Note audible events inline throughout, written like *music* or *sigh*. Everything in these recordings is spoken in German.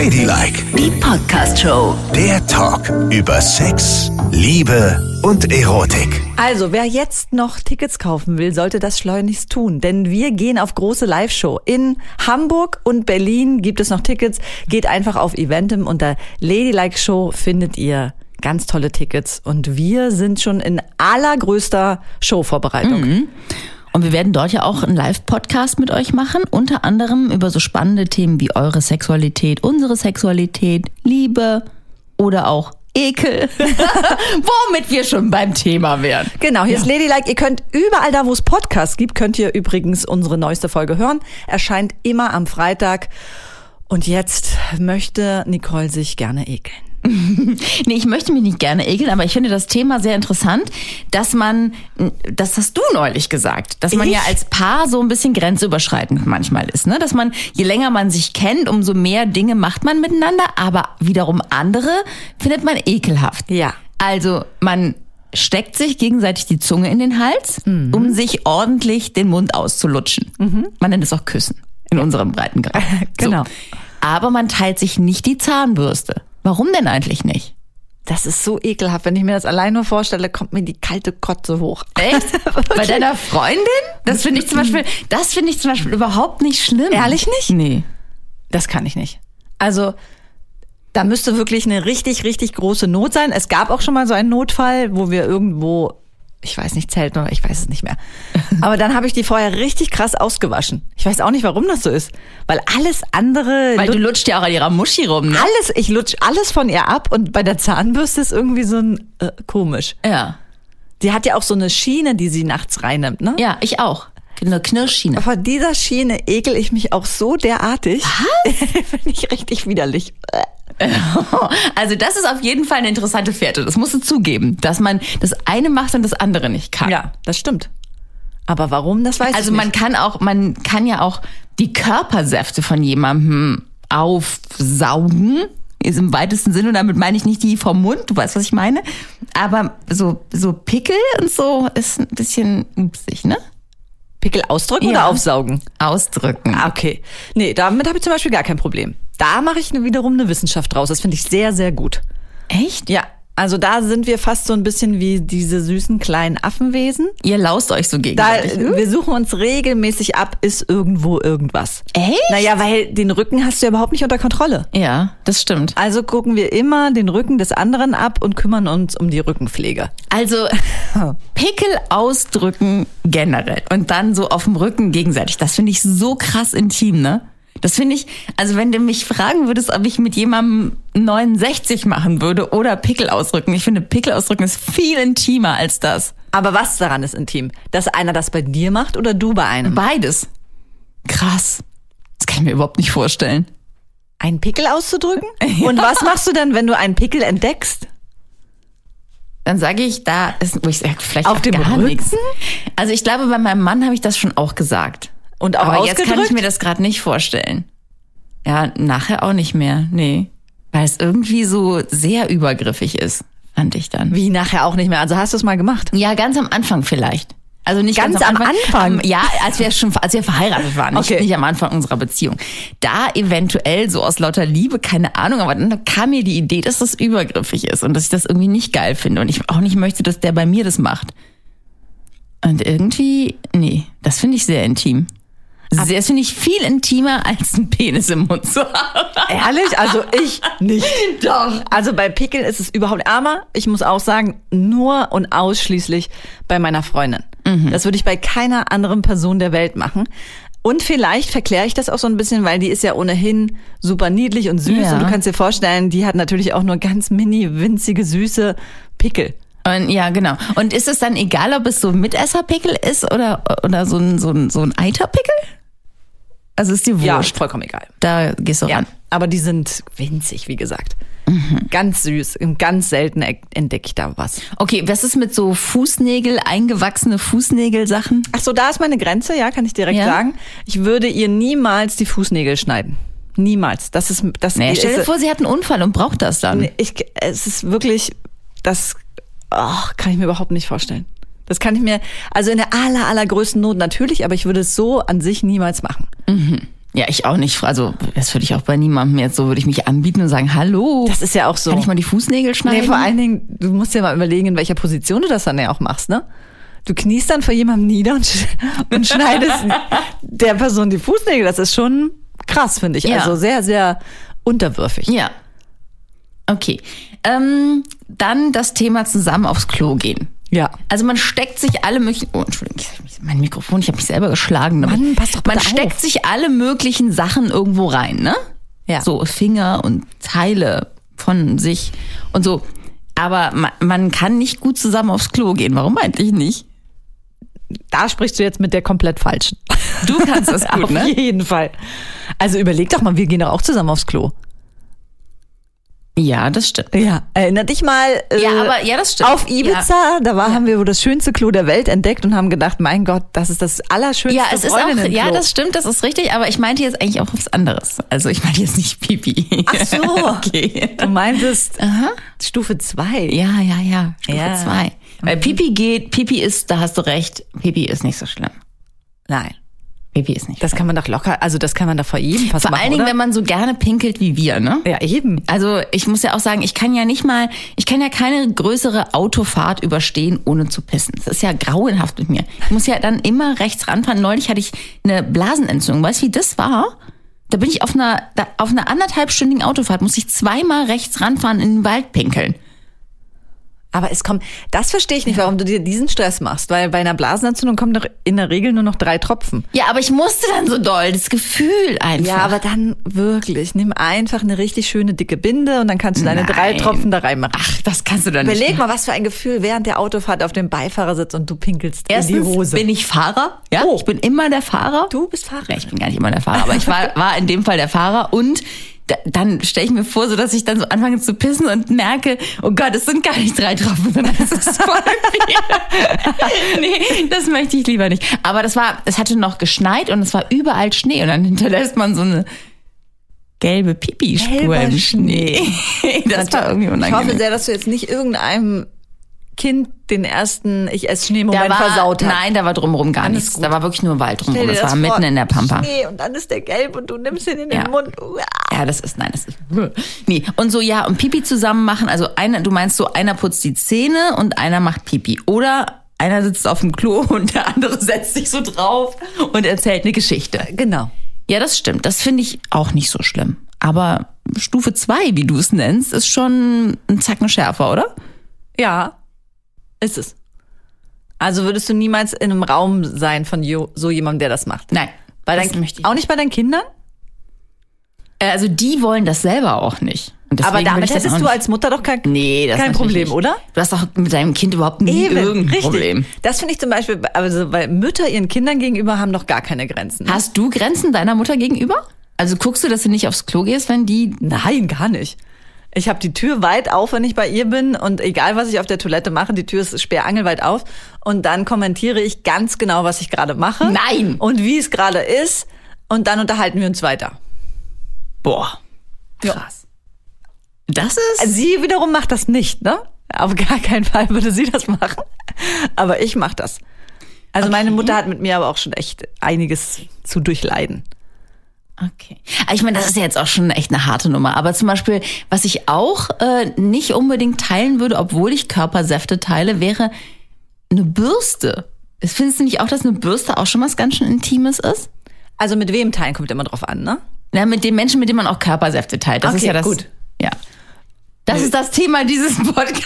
Ladylike, Die Podcast-Show. der Talk über Sex, Liebe und Erotik. Also, wer jetzt noch Tickets kaufen will, sollte das schleunigst tun, denn wir gehen auf große Live-Show. In Hamburg und Berlin gibt es noch Tickets. Geht einfach auf Eventim unter Ladylike Show findet ihr ganz tolle Tickets und wir sind schon in allergrößter Showvorbereitung. Und wir werden dort ja auch einen Live-Podcast mit euch machen, unter anderem über so spannende Themen wie eure Sexualität, unsere Sexualität, Liebe oder auch Ekel. *laughs* Womit wir schon beim Thema wären. Genau, hier ist Ladylike. Ihr könnt überall da, wo es Podcasts gibt, könnt ihr übrigens unsere neueste Folge hören. Erscheint immer am Freitag. Und jetzt möchte Nicole sich gerne ekeln. *laughs* Nee, ich möchte mich nicht gerne ekeln, aber ich finde das Thema sehr interessant, dass man, das hast du neulich gesagt, dass man Ich? ja als Paar so ein bisschen grenzüberschreitend manchmal ist, ne? Dass man, je länger man sich kennt, umso mehr Dinge macht man miteinander, aber wiederum andere findet man ekelhaft. Ja. Also, man steckt sich gegenseitig die Zunge in den Hals, um sich ordentlich den Mund auszulutschen. Man nennt es auch Küssen in unserem Breitengrad. *laughs* Genau. So. Aber man teilt sich nicht die Zahnbürste. Warum denn eigentlich nicht? Das ist so ekelhaft. Wenn ich mir das allein nur vorstelle, kommt mir die kalte Kotze hoch. Echt? *laughs* Bei deiner Freundin? Das finde ich zum Beispiel, das finde ich zum Beispiel überhaupt nicht schlimm. Ehrlich nicht? Nee. Das kann ich nicht. Also, da müsste wirklich eine richtig, richtig große Not sein. Es gab auch schon mal so einen Notfall, wo wir irgendwo, ich weiß nicht, Zelt oder ich weiß es nicht mehr. *laughs* Aber dann habe ich die vorher richtig krass ausgewaschen. Ich weiß auch nicht, warum das so ist. Weil alles andere. Weil du lutscht ja auch an ihrer Muschi rum, ne? alles, ich lutsch alles von ihr ab und bei der Zahnbürste ist irgendwie so ein äh, komisch. Ja. Die hat ja auch so eine Schiene, die sie nachts reinnimmt, ne? Ja, ich auch. Eine Knirschschiene. Vor dieser Schiene ekel ich mich auch so derartig. Was? *laughs* Finde ich richtig widerlich. *laughs* Also das ist auf jeden Fall eine interessante Fährte. Das musst du zugeben, dass man das eine macht und das andere nicht kann. Ja, das stimmt. Aber warum, das weiß Also ich man nicht. kann auch, man kann ja auch die Körpersäfte von jemandem aufsaugen. Ist im weitesten Sinne, und damit meine ich nicht die vom Mund, du weißt, was ich meine. Aber so, so Pickel und so ist ein bisschen upsig, ne? Pickel ausdrücken Ja. oder aufsaugen? Ausdrücken. Ah, okay. Nee, damit habe ich zum Beispiel gar kein Problem. Da mache ich ne- wiederum eine Wissenschaft draus. Das finde ich sehr, sehr gut. Echt? Ja, also da sind wir fast so ein bisschen wie diese süßen kleinen Affenwesen. Ihr laust euch so Da, gegenseitig. wir suchen uns regelmäßig ab, ist irgendwo irgendwas. Echt? Naja, weil den Rücken hast du ja überhaupt nicht unter Kontrolle. ja, das stimmt. Also gucken wir immer den Rücken des anderen ab und kümmern uns um die Rückenpflege. Also *laughs* Pickel ausdrücken generell und dann so auf dem Rücken gegenseitig. Das finde ich so krass intim, ne? Das finde ich, also wenn du mich fragen würdest, ob ich mit jemandem 69 machen würde oder Pickel ausdrücken. Ich finde, Pickel ausdrücken ist viel intimer als das. Aber was daran ist intim? Dass einer das bei dir macht oder du bei einem? Beides. Krass. Das kann ich mir überhaupt nicht vorstellen. Einen Pickel auszudrücken? *laughs* Und was machst du dann, wenn du einen Pickel entdeckst? Dann sage ich, da ist, wo ich sage, vielleicht Auf dem gar Rücken? nichts. Also ich glaube, bei meinem Mann habe ich das schon auch gesagt. Und auch Aber jetzt kann ich mir das gerade nicht vorstellen. Ja, nachher auch nicht mehr. Nee. Weil es irgendwie so sehr übergriffig ist, fand ich dann. Wie nachher auch nicht mehr. Also hast du es mal gemacht? Ja, ganz am Anfang vielleicht. Also nicht ganz, Ganz am Anfang? Ähm, Ja, als wir schon, als wir verheiratet waren, nicht, Okay. nicht am Anfang unserer Beziehung. Da eventuell so aus lauter Liebe, keine Ahnung, aber dann kam mir die Idee, dass das übergriffig ist und dass ich das irgendwie nicht geil finde und ich auch nicht möchte, dass der bei mir das macht. Und irgendwie, nee, das finde ich sehr intim. Sehr, das finde ich viel intimer, als einen Penis im Mund zu haben. Ehrlich? Also ich nicht. *laughs* Doch. Also bei Pickeln ist es überhaupt aber ich muss auch sagen, nur und ausschließlich bei meiner Freundin. Das würde ich bei keiner anderen Person der Welt machen. Und vielleicht verkläre ich das auch so ein bisschen, weil die ist ja ohnehin super niedlich und süß. Ja. Und du kannst dir vorstellen, die hat natürlich auch nur ganz mini, winzige, süße Pickel. Und, ja, genau. Und ist es dann egal, ob es so Mitesserpickel ist oder, oder so ein, so ein, so ein Eiterpickel? Also ist dir Ja, wurscht. vollkommen egal. Da gehst du Ja, ran. aber die sind winzig, wie gesagt. Ganz süß. Und ganz selten entdecke ich da was. Okay, was ist mit so Fußnägel, eingewachsene Fußnägelsachen? Ach so, da ist meine Grenze, ja, kann ich direkt Ja? sagen. Ich würde ihr niemals die Fußnägel schneiden. Niemals. Das ist das Nee, stell dir vor, sie hat einen Unfall und braucht das dann. ich, es ist wirklich das oh, kann ich mir überhaupt nicht vorstellen. Das kann ich mir also in der aller allergrößten Not natürlich, aber ich würde es so an sich niemals machen. Ja, ich auch nicht. Also, das würde ich auch bei niemandem jetzt so, würde ich mich anbieten und sagen, hallo. Das ist ja auch so. Kann ich mal die Fußnägel schneiden? Nee, vor allen Dingen, du musst dir mal überlegen, in welcher Position du das dann ja auch machst, ne? Du kniest dann vor jemandem nieder und, sch *laughs* und schneidest *laughs* der Person die Fußnägel. Das ist schon krass, finde ich. Ja. Also sehr, sehr unterwürfig. Ja. Okay. Ähm, dann das Thema zusammen aufs Klo gehen. Ja. Also man steckt sich alle möglichen. Oh, Entschuldigung, mein Mikrofon, ich habe mich selber geschlagen. Mann, pass doch man steckt auf. sich alle möglichen Sachen irgendwo rein, ne? Ja. So Finger und Teile von sich und so. Aber man, man kann nicht gut zusammen aufs Klo gehen. Warum eigentlich nicht? Da sprichst du jetzt mit der komplett falschen. Du kannst das *laughs* gut, Auf ne? jeden Fall. Also überleg doch mal, wir gehen doch auch zusammen aufs Klo. Ja, das stimmt. Ja. Erinner dich mal. Äh, Ja, aber ja, das stimmt. Auf Ibiza, da war, haben wir wohl das schönste Klo der Welt entdeckt und haben gedacht, mein Gott, das ist das allerschönste Ja, es ist auch, ja, das stimmt, das ist richtig, aber ich meinte jetzt eigentlich auch was anderes. Also ich meinte jetzt nicht Pipi. Ach so. *laughs* okay. Du meintest Stufe 2. Ja, ja, ja. Stufe Ja. zwei. Weil Pipi geht, Pipi ist, da hast du recht, Pipi ist nicht so schlimm. Nein. Pipi ist nicht Das kann man doch locker, also das kann man doch vor jedem fast Vor machen, allen Dingen, oder? wenn man so gerne pinkelt wie wir, ne? Ja, eben. Also ich muss ja auch sagen, ich kann ja nicht mal, ich kann ja keine größere Autofahrt überstehen, ohne zu pissen. Das ist ja grauenhaft mit mir. Ich muss ja dann immer rechts ranfahren. Neulich hatte ich eine Blasenentzündung. Weißt du, wie das war? Da bin ich auf einer, da, auf einer anderthalbstündigen Autofahrt, muss ich zweimal rechts ranfahren in den Wald pinkeln. Aber es kommt, das verstehe ich nicht, warum du dir diesen Stress machst, weil bei einer Blasenentzündung kommen doch in der Regel nur noch drei Tropfen. Ja, aber ich musste dann so doll, das Gefühl einfach. Ja, aber dann wirklich, nimm einfach eine richtig schöne dicke Binde und dann kannst du deine drei Nein. Tropfen da reinmachen. Ach, das kannst du dann nicht. Überleg mal, was für ein Gefühl während der Autofahrt auf dem Beifahrersitz und du pinkelst Erstens in die Hose. bin ich Fahrer. Ja, Oh. ich bin immer der Fahrer. du bist Fahrer. Ja, ich bin gar nicht immer der Fahrer, aber ich war, war in dem Fall der Fahrer und dann stelle ich mir vor, so dass ich dann so anfange zu pissen und merke, oh Gott, es sind gar nicht drei Tropfen, sondern es ist voll *laughs* viel. *laughs* nee, das möchte ich lieber nicht. Aber das war, es hatte noch geschneit und es war überall Schnee und dann hinterlässt man so eine gelbe Pipi-Spur im Schnee. *laughs* das war irgendwie Ich hoffe unangenehm. sehr, dass du jetzt nicht irgendeinem Kind den ersten Ich esse Schnee-Moment versaut hast. nein, da war drumherum gar Alles nichts. gut. Da war wirklich nur Wald drumherum. Das das war vor, mitten in der Pampa. Schnee und dann ist der gelb und du nimmst ihn in Ja. den Mund. Uah. Ja, das ist, nein, das ist, *laughs* nee. Und so, ja, und Pipi zusammen machen, also einer, du meinst so, einer putzt die Zähne und einer macht Pipi. Oder einer sitzt auf dem Klo und der andere *laughs* setzt sich so drauf und erzählt eine Geschichte. Genau. Ja, das stimmt. Das finde ich auch nicht so schlimm. Aber Stufe zwei, wie du es nennst, ist schon ein Zacken schärfer, oder? Ja, ist es. Also würdest du niemals in einem Raum sein von so jemandem, der das macht? Nein. Bei das möchte ich auch nicht bei deinen Kindern? Äh, Also die wollen das selber auch nicht. Aber damit hättest du als Mutter doch kein, Nee, das kein Problem, nicht. oder? Du hast doch mit deinem Kind überhaupt nie irgendein richtig. Problem. Das finde ich zum Beispiel, also weil Mütter ihren Kindern gegenüber haben doch gar keine Grenzen. Hast du Grenzen deiner Mutter gegenüber? Also guckst du, dass du nicht aufs Klo gehst, wenn die. Nein, gar nicht. Ich habe die Tür weit auf, wenn ich bei ihr bin und egal, was ich auf der Toilette mache, die Tür ist sperrangelweit auf und dann kommentiere ich ganz genau, was ich gerade mache. Nein. Und wie es gerade ist und dann unterhalten wir uns weiter. Boah. Krass. Das ist. Sie wiederum macht das nicht, ne? Auf gar keinen Fall würde sie das machen. Aber ich mache das. Also meine Mutter hat mit mir aber auch schon echt einiges zu durchleiden. Okay. Ich meine, das ist ja jetzt auch schon echt eine harte Nummer. Aber zum Beispiel, was ich auch äh, nicht unbedingt teilen würde, obwohl ich Körpersäfte teile, wäre eine Bürste. Findest du nicht auch, dass eine Bürste auch schon was ganz schön Intimes ist? Also mit wem teilen kommt immer drauf an, ne? Ja, mit den Menschen, mit denen man auch Körpersäfte teilt. Das ist Okay, ja das. gut. Ja. Das ist das Thema dieses *laughs* Podcasts.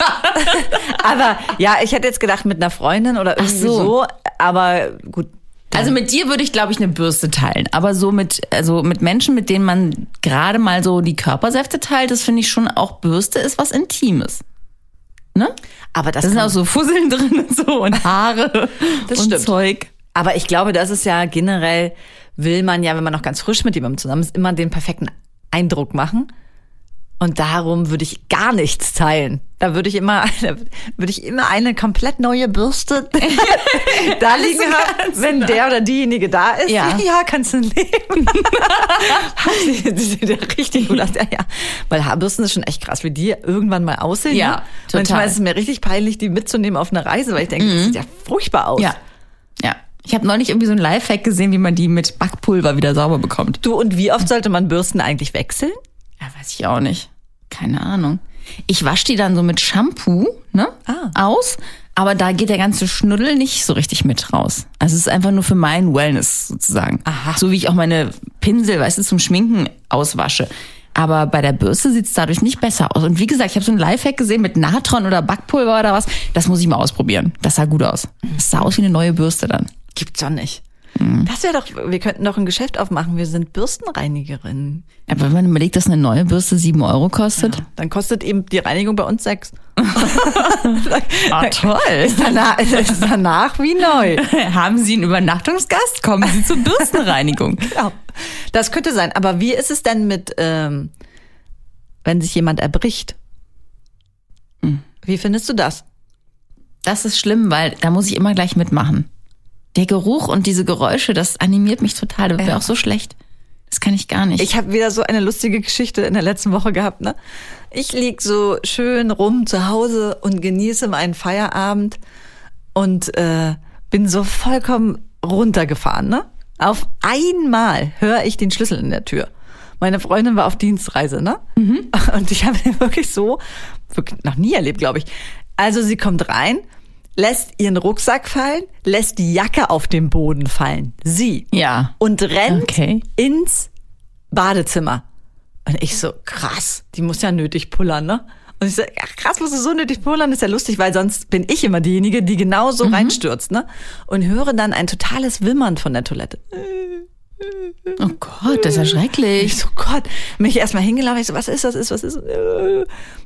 Aber ja, ich hätte jetzt gedacht mit einer Freundin oder irgendwie so. so. aber gut. Also mit dir würde ich, glaube ich, eine Bürste teilen. Aber so mit, also mit Menschen, mit denen man gerade mal so die Körpersäfte teilt, das finde ich schon auch Bürste ist was Intimes. Ne? Aber das, Da sind auch so Fusseln *laughs* drin und so und Haare *laughs* Das und stimmt. Zeug. aber ich glaube, das ist ja generell, will man ja, wenn man noch ganz frisch mit jemandem zusammen ist, immer den perfekten Eindruck machen. Und darum würde ich gar nichts teilen. Da würde ich immer, *laughs* da würde ich immer eine komplett neue Bürste *laughs* da liegen haben, wenn der oder diejenige da ist. Ja. *laughs* ja kannst du nehmen. die sieht ja richtig gut aus. Ja, ja. Weil Haarbürsten ist schon echt krass, wie die irgendwann mal aussehen. Ja, ne? total. Manchmal ist es mir richtig peinlich, die mitzunehmen auf eine Reise, weil ich denke, das sieht ja furchtbar aus. Ja. Ja. Ich habe neulich irgendwie so ein Lifehack gesehen, wie man die mit Backpulver wieder sauber bekommt. Du, und wie oft sollte man Bürsten eigentlich wechseln? Ja, weiß ich auch nicht. Keine Ahnung. Ich wasche die dann so mit Shampoo ne, Ah. aus, aber da geht der ganze Schnuddel nicht so richtig mit raus. Also es ist einfach nur für mein Wellness sozusagen. Aha. So wie ich auch meine Pinsel, weißt du, zum Schminken auswasche. Aber bei der Bürste sieht's dadurch nicht besser aus. Und wie gesagt, ich habe so ein Lifehack gesehen mit Natron oder Backpulver oder was. Das muss ich mal ausprobieren. Das sah gut aus. Das sah aus wie eine neue Bürste dann. Gibt's doch nicht. Das wäre doch, wir könnten doch ein Geschäft aufmachen. Wir sind Bürstenreinigerinnen. Aber wenn man überlegt, dass eine neue Bürste sieben Euro kostet. Dann kostet eben die Reinigung bei uns sechs. *laughs* Ah, *laughs* toll. Ist danach, ist danach wie neu. *laughs* Haben Sie einen Übernachtungsgast? Kommen Sie zur Bürstenreinigung. Ja, das könnte sein. Aber wie ist es denn mit, ähm, wenn sich jemand erbricht? Wie findest du das? Das ist schlimm, weil da muss ich immer gleich mitmachen. Der Geruch und diese Geräusche, das animiert mich total. Das wäre Ja. auch so schlecht. Das kann ich gar nicht. Ich habe wieder so eine lustige Geschichte in der letzten Woche gehabt. Ne? Ich lieg so schön rum zu Hause und genieße meinen Feierabend und äh, bin so vollkommen runtergefahren. Ne? Auf einmal höre ich den Schlüssel in der Tür. Meine Freundin war auf Dienstreise, ne? *laughs* Und ich habe den wirklich so wirklich noch nie erlebt, glaube ich. Also sie kommt rein, lässt ihren Rucksack fallen, lässt die Jacke auf den Boden fallen. Sie ja. und rennt Okay. ins Badezimmer. Und ich so, krass, die muss ja nötig pullern, ne? Und ich so, ach, krass, musst du so nötig pullern? ist ja lustig, weil sonst bin ich immer diejenige, die genau so reinstürzt, ne? Und höre dann ein totales Wimmern von der Toilette. *laughs* Oh Gott, das ist ja Ich schrecklich. so, Gott, mich erstmal hingelaufen, ich so, was ist das, ist, was ist?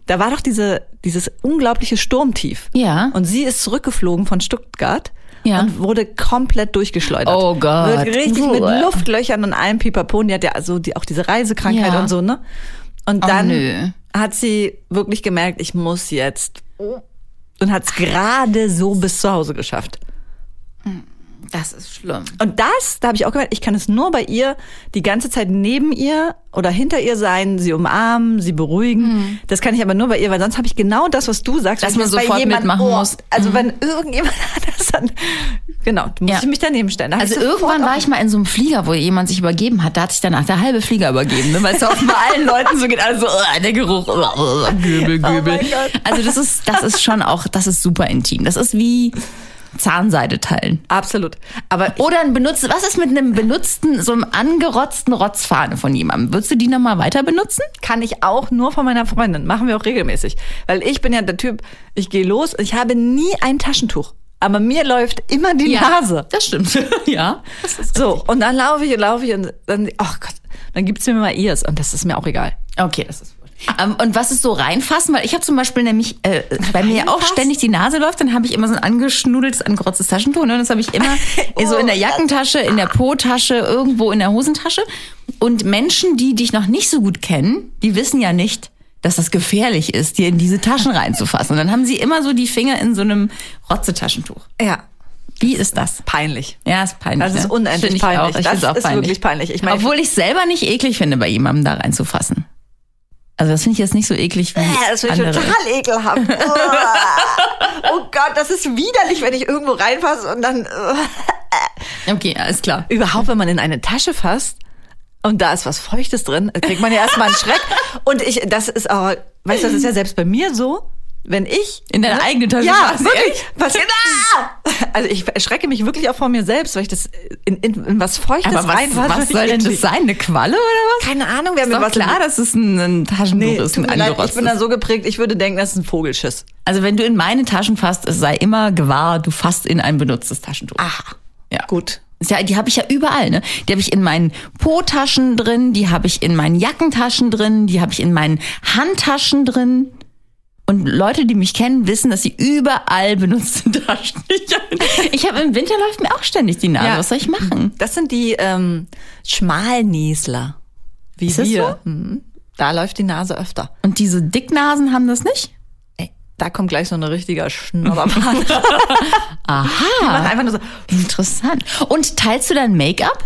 Da war doch diese, dieses unglaubliche Sturmtief. Ja. Und sie ist zurückgeflogen von Stuttgart. Ja. Und wurde komplett durchgeschleudert. Oh Gott. Wird richtig mit Uah. Luftlöchern und allem Pipapo. Die hat ja also die, auch diese Reisekrankheit Ja. und so, ne? Und Oh, dann nö. hat sie wirklich gemerkt, ich muss jetzt. Und hat es gerade so bis zu Hause geschafft. Das ist schlimm. Und das, da habe ich auch gemerkt, ich kann es nur bei ihr die ganze Zeit neben ihr oder hinter ihr sein, sie umarmen, sie beruhigen. Das kann ich aber nur bei ihr, weil sonst habe ich genau das, was du sagst. Dass man das sofort jemand- mitmachen muss. Also wenn irgendjemand *laughs* anders dann, genau, du musst Ja. ich mich daneben stellen. Da Also irgendwann war ich mal in so einem Flieger, wo jemand sich übergeben hat. Da hat sich danach der halbe Flieger übergeben, ne? weil es auch bei allen Leuten so geht. Also uh, der Geruch, uh, Göbel, Oh Göbel. mein Gott. also das ist, das ist schon auch, das ist super intim. Das ist wie Zahnseide teilen. Absolut. Aber Oder ein benutzt, was ist mit einem benutzten, so einem angerotzten Rotzfahne von jemandem? Würdest du die nochmal weiter benutzen? kann ich auch nur von meiner Freundin. Machen wir auch regelmäßig. Weil ich bin ja der Typ, ich gehe los, ich habe nie ein Taschentuch. Aber mir läuft immer die Nase. Das stimmt. *laughs* ja. Das So, und dann laufe ich und laufe ich und dann, ach Gott, dann gibt's mir mal ihrs und das ist mir auch egal. Okay, das ist. Ähm, und was ist so reinfassen? Weil ich habe zum Beispiel nämlich, äh, bei mir auch ständig die Nase läuft, dann habe ich immer so ein angeschnuddeltes, angerotztes Taschentuch. Ne? Und das habe ich immer *laughs* so in der Jackentasche, in der Po-Tasche, irgendwo in der Hosentasche. Und Menschen, die dich noch nicht so gut kennen, die wissen ja nicht, dass das gefährlich ist, dir in diese Taschen reinzufassen. Und dann haben sie immer so die Finger in so einem Rotzetaschentuch. Ja, Wie ist das? peinlich. Ja, ist peinlich. Das ist ne? unendlich peinlich. Auch. Ich Das auch ist peinlich. wirklich peinlich. Ich meine- Obwohl ich selber nicht eklig finde, bei jemandem da reinzufassen. Also das finde ich jetzt nicht so eklig wie Äh, das finde ich total ekelhaft. oh. *laughs* oh Gott, das ist widerlich, wenn ich irgendwo reinfasse und dann äh. Okay, alles klar. überhaupt, wenn man in eine Tasche fasst und da ist was Feuchtes drin, kriegt man ja erstmal einen Schreck. Und ich, das ist auch, weißt du, das ist ja selbst bei mir so, wenn ich In deine eigene Tasche ja, fasst, wirklich. Passiert, ah! Also ich erschrecke mich wirklich auch vor mir selbst, weil ich das in, in, in was Feuchtes Aber was, reinfasse. was soll denn das sein? Eine Qualle oder was? Keine Ahnung, Ist mit doch was klar, dass es ein, ein Taschentuch Nee, ist, ein leid, ich bin da so geprägt, ich würde denken, das ist ein Vogelschiss. also wenn du in meine Taschen fasst, es sei immer gewahr, du fasst in ein benutztes Taschentuch. Aha. ja. Gut. Ja, die habe ich ja überall, ne? Die habe ich in meinen Po-Taschen drin, die habe ich in meinen Jackentaschen drin, die habe ich in meinen Handtaschen drin. Und Leute, die mich kennen, wissen, dass sie überall benutzte *laughs* Taschen. Ich habe im Winter läuft mir auch ständig die Nase. Ja. Was soll ich machen? Das sind die ähm, Schmalnäsler. Wie Ist das wir. Mhm. Da läuft die Nase öfter. Und diese Dicknasen haben das nicht? Ey, da kommt gleich so ein richtiger Schnodderbahn. *laughs* Aha. Mach einfach nur so. Interessant. Und teilst du dein Make-up?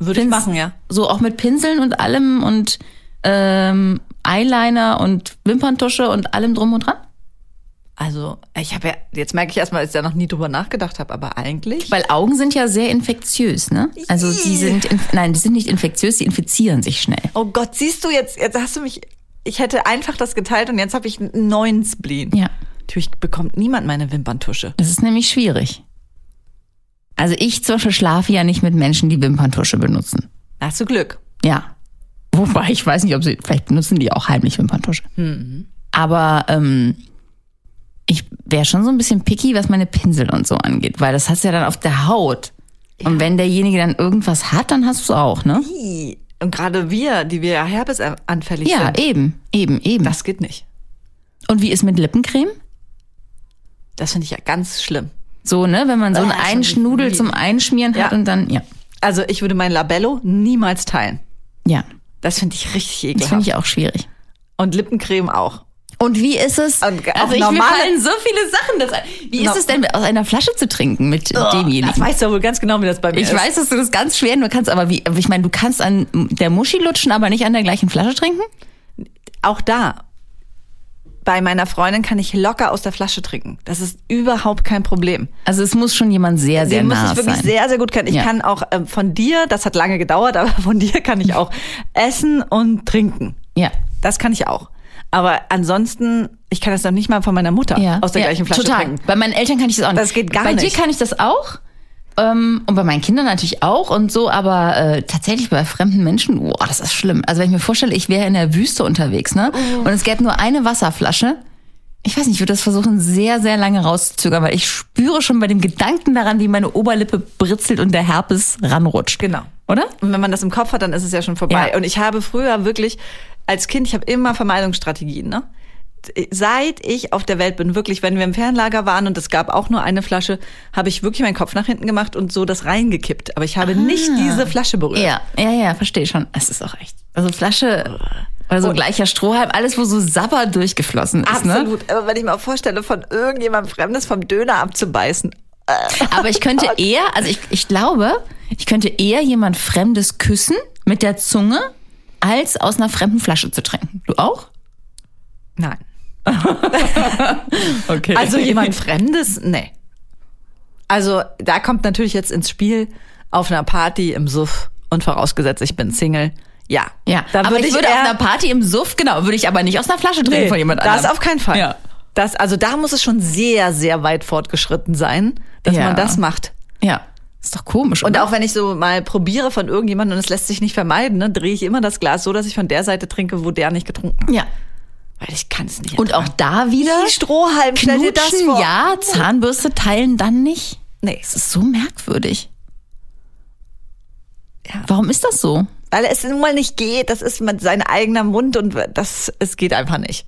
Würde ich Findest- machen, ja. So auch mit Pinseln und allem und ähm, Eyeliner und Wimperntusche und allem drum und dran? Also, ich habe ja, jetzt merke ich erstmal, dass ich da noch nie drüber nachgedacht habe, aber eigentlich. Weil Augen sind ja sehr infektiös, ne? Also die sind, nein, die sind nicht infektiös, die infizieren sich schnell. Oh Gott, siehst du jetzt, jetzt hast du mich, ich hätte einfach das geteilt und jetzt habe ich einen neuen Spleen. Ja. Natürlich bekommt niemand meine Wimperntusche. Das ist nämlich schwierig. Also ich zum Beispiel schlafe ja nicht mit Menschen, die Wimperntusche benutzen. Hast du Glück. Ja. Wobei, ich weiß nicht, ob sie, vielleicht benutzen die auch heimlich Wimperntusche. Aber ähm, ich wäre schon so ein bisschen picky, was meine Pinsel und so angeht, weil das hast du ja dann auf der Haut. Und wenn derjenige dann irgendwas hat, dann hast du es auch, ne? Und gerade wir, die wir ja herpesanfällig Ja, sind, eben, eben, eben. das geht nicht. und wie ist mit Lippencreme? Das finde ich ja ganz schlimm. So, ne, wenn man so Ah, einen Einschnudel zum Einschmieren hat Ja. und dann, ja. Also ich würde mein Labello niemals teilen. Ja, Das finde ich richtig das ekelhaft. finde ich auch schwierig. Und Lippencreme auch. Und wie ist es? Also ich, mir fallen so viele Sachen. Das, wie No- ist es denn, aus einer Flasche zu trinken mit Das demjenigen? weißt du wohl ganz genau, wie das bei mir Ich ist. weiß, dass du das ganz schwer nur kannst, aber wie, ich meine, du kannst an der Muschi lutschen, aber nicht an der gleichen Flasche trinken? Auch da. Bei meiner Freundin kann ich locker aus der Flasche trinken. Das ist überhaupt kein Problem. Also es muss schon jemand sehr, sehr Den muss nah ich wirklich sein. sehr, sehr gut kennen. Ich Ja. kann auch ähm, von dir, das hat lange gedauert, *laughs* aber von dir kann ich auch essen und trinken. ja. Das kann ich auch. Aber ansonsten, ich kann das noch nicht mal von meiner Mutter ja. aus der ja, gleichen Flasche total. trinken. Bei meinen Eltern kann ich das auch nicht. Das geht gar bei nicht. dir kann ich das auch. Ähm, und bei meinen Kindern natürlich auch und so, aber äh, tatsächlich bei fremden Menschen, boah, das ist schlimm. Also wenn ich mir vorstelle, ich wäre in der Wüste unterwegs, ne? Oh. Und es gäbe nur eine Wasserflasche. Ich weiß nicht, ich würde das versuchen, sehr, sehr lange rauszuzögern, weil ich spüre schon bei dem Gedanken daran, wie meine Oberlippe britzelt und der Herpes ranrutscht. Genau. Oder? Und wenn man das im Kopf hat, dann ist es ja schon vorbei. Ja. Und ich habe früher wirklich, als Kind, ich habe immer Vermeidungsstrategien, ne? Seit ich auf der Welt bin, wirklich, wenn wir im Fernlager waren und es gab auch nur eine Flasche, habe ich wirklich meinen Kopf nach hinten gemacht und so das reingekippt. Aber ich habe nicht diese Flasche berührt. Ja, ja, ja, verstehe schon. Es ist auch echt. Also Flasche oder so gleicher Strohhalm, alles, wo so Sabber durchgeflossen ist, ne? Absolut. Aber wenn ich mir auch vorstelle, von irgendjemandem Fremdes vom Döner abzubeißen. Aber ich könnte *laughs* eher, also ich, ich glaube, ich könnte eher jemand Fremdes küssen mit der Zunge, als aus einer fremden Flasche zu trinken. Du auch? Nein. *laughs* Okay. Also jemand Fremdes? Nee. Also da kommt natürlich jetzt ins Spiel auf einer Party im Suff und vorausgesetzt, ich bin Single. Ja. ja, da aber ich würde auf einer Party im Suff, genau, würde ich aber nicht aus einer Flasche trinken Nee, von jemand anderem. Das auf keinen Fall. Ja. Das, also da muss es schon sehr, sehr weit fortgeschritten sein, dass Ja. man das macht. Ja, ist doch komisch, Und oder? auch wenn ich so mal probiere von irgendjemandem und es lässt sich nicht vermeiden, ne, drehe ich immer das Glas so, dass ich von der Seite trinke, wo der nicht getrunken hat. ja. Weil ich kann es nicht. Und auch da wieder Die Strohhalm, dir das knutschen, vor. ja, Zahnbürste teilen dann nicht. Nee, Das ist so merkwürdig. Ja. Warum ist das so? weil es nun mal nicht geht. Das ist mit sein eigener Mund und das, es geht einfach nicht.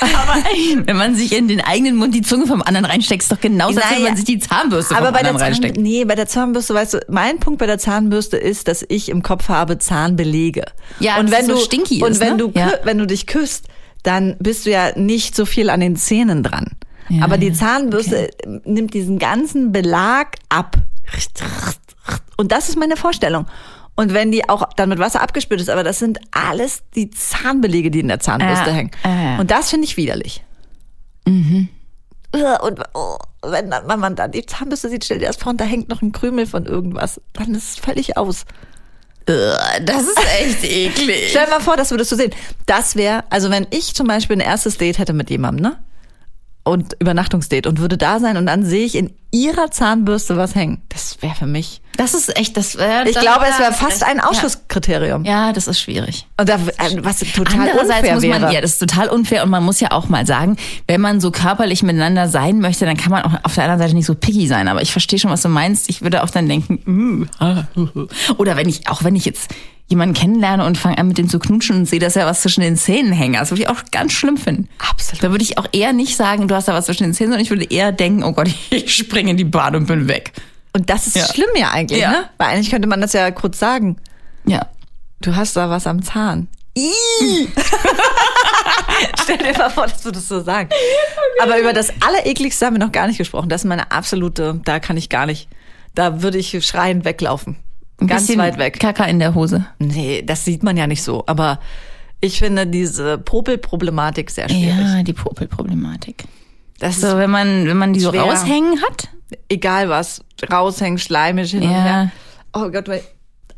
Aber *laughs* wenn man sich in den eigenen Mund die Zunge vom anderen reinsteckt, ist doch genauso, als wenn Naja. man sich die Zahnbürste Aber vom bei der, anderen reinsteckt. nee, bei der Zahnbürste, weißt du, mein Punkt bei der Zahnbürste ist, dass ich im Kopf habe Zahnbelege. Ja, und wenn so du stinky und ist, wenn ne? du Ja. wenn du dich küsst, dann bist du ja nicht so viel an den Zähnen dran. Ja, Aber die Zahnbürste nimmt diesen ganzen Belag ab. Und das ist meine Vorstellung. Und wenn die auch dann mit Wasser abgespült ist, aber das sind alles die Zahnbelege, die in der Zahnbürste Ja, hängen. ja. Und das finde ich widerlich. Und oh, wenn, dann, wenn man dann die Zahnbürste sieht, stell dir das vor, und da hängt noch ein Krümel von irgendwas, dann ist es völlig aus. Das ist echt *laughs* eklig. Stell dir mal vor, das würdest du sehen. Das wäre, also wenn ich zum Beispiel ein erstes Date hätte mit jemandem, ne? Und Übernachtungsdate und würde da sein und dann sehe ich in ihrer Zahnbürste was hängen. Das wäre für mich. Das ist echt, das wäre. Ich glaube, es wäre fast ein Ausschlusskriterium. Ja, das ist schwierig. Und da, äh, was total Andererseits unfair muss man, wäre. ja, das ist total unfair und man muss ja auch mal sagen, wenn man so körperlich miteinander sein möchte, dann kann man auch auf der anderen Seite nicht so picky sein. Aber ich verstehe schon, was du meinst. Ich würde auch dann denken, uh, ah, *laughs* oder wenn ich, auch wenn ich jetzt jemanden kennenlerne und fange an mit dem zu knutschen und sehe, dass er was zwischen den Zähnen hängt, das würde ich auch ganz schlimm finden. Absolut. Da würde ich auch eher nicht sagen, du hast da was zwischen den Zähnen, sondern ich würde eher denken, oh Gott, *laughs* ich springe in die Bahn und bin weg. Und das ist Ja. schlimm ja eigentlich, Ja. ne? Weil eigentlich könnte man das ja kurz sagen. Ja. Du hast da was am Zahn. *laughs* Stell dir mal vor, dass du das so sagst. Aber über das Allerekligste haben wir noch gar nicht gesprochen. Das ist meine absolute, da kann ich gar nicht. Da würde ich schreiend weglaufen. Ein Ganz weit weg. Kaka in der Hose. Nee, das sieht man ja nicht so. Aber Ich finde diese Popelproblematik sehr schwierig. Ja, die Popelproblematik. Das So, wenn man, wenn man die so Schwer. raushängen hat. egal was, raushängen, schleimig hin und Ja. her. Oh Gott, weil,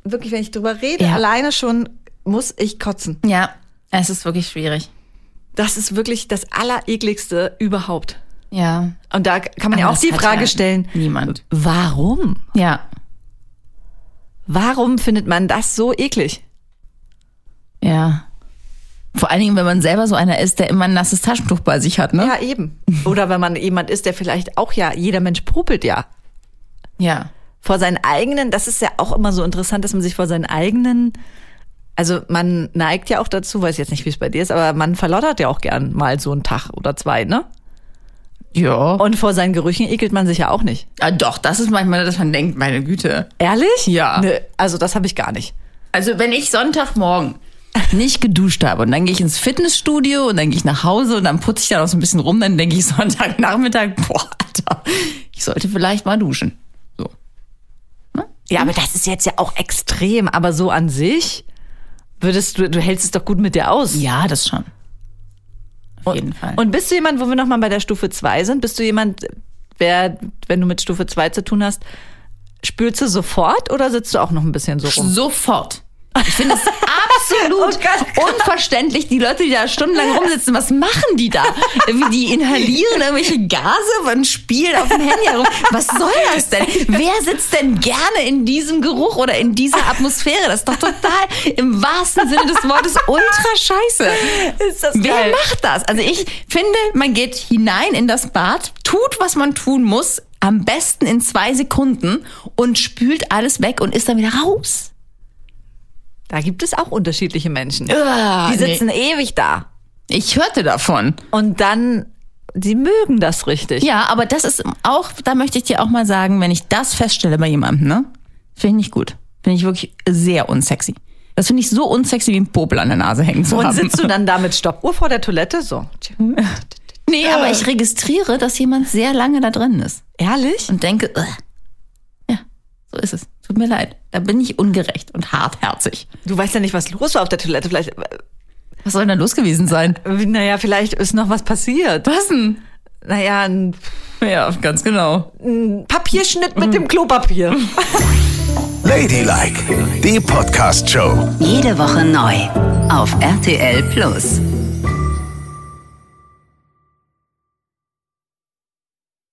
wirklich, wenn ich drüber rede, Ja. alleine schon muss ich kotzen. Ja, es ist wirklich schwierig. Das ist wirklich das Allerekligste überhaupt. Ja. Und da kann man ja Aber auch das die Frage ja stellen, Niemand. warum? Ja. Warum findet man das so eklig? Ja. Vor allen Dingen, wenn man selber so einer ist, der immer ein nasses Taschentuch bei sich hat, ne? Ja, eben. Oder wenn man jemand ist, der vielleicht auch ja, jeder Mensch popelt ja. Ja. Vor seinen eigenen, das ist ja auch immer so interessant, dass man sich vor seinen eigenen, also man neigt ja auch dazu, weiß jetzt nicht, wie es bei dir ist, aber man verlottert ja auch gern mal so einen Tag oder zwei, ne? Ja. Und vor seinen Gerüchen ekelt man sich ja auch nicht. Ah, doch, das ist manchmal, dass man denkt, meine Güte. Ehrlich? Ja. Ne, also das habe ich gar nicht. Also wenn ich Sonntagmorgen *laughs* nicht geduscht habe und dann gehe ich ins Fitnessstudio und dann gehe ich nach Hause und dann putze ich da noch so ein bisschen rum, dann denke ich *laughs* Sonntagnachmittag, boah, Alter, ich sollte vielleicht mal duschen. So. Ja, aber das ist jetzt ja auch extrem, aber so an sich würdest du, du hältst es doch gut mit dir aus. Ja, das schon. Auf jeden Fall. Und bist du jemand, wo wir nochmal bei der Stufe 2 sind, bist du jemand, wer, wenn du mit Stufe 2 zu tun hast, spülst du sofort oder sitzt du auch noch ein bisschen so rum? Sofort. Ich finde es absolut Oh unverständlich, die Leute, die da stundenlang rumsitzen, was machen die da? Die inhalieren irgendwelche Gase und spielen auf dem Handy herum. Was soll das denn? Wer sitzt denn gerne in diesem Geruch oder in dieser Atmosphäre? Das ist doch total im wahrsten Sinne des Wortes ultra scheiße. Wer geil? macht das? Also ich finde, man geht hinein in das Bad, tut, was man tun muss, am besten in zwei Sekunden und spült alles weg und ist dann wieder raus. Da gibt es auch unterschiedliche Menschen. Ah, Die sitzen ewig da. Ich hörte davon. Und dann, sie mögen das richtig. Ja, aber das ist auch, da möchte ich dir auch mal sagen, wenn ich das feststelle bei jemandem, ne? Finde ich nicht gut. Finde ich wirklich sehr unsexy. Das finde ich so unsexy wie ein Popel an der Nase hängen zu Und haben. sitzt du dann da mit Stoppuhr vor der Toilette? So. *laughs* nee, aber ich registriere, dass jemand sehr lange da drin ist. Ehrlich? Und denke, "Ugh." ja, so ist es. Tut mir leid. Da bin ich ungerecht und hartherzig. Du weißt ja nicht, was los war auf der Toilette. Vielleicht, Was soll denn da los gewesen sein? äh, naja, vielleicht ist noch was passiert. Was denn? Naja, ein Ja, ganz genau. Papierschnitt mit dem Klopapier. *laughs* Ladylike, die Podcast-Show. Jede Woche neu auf RTL Plus.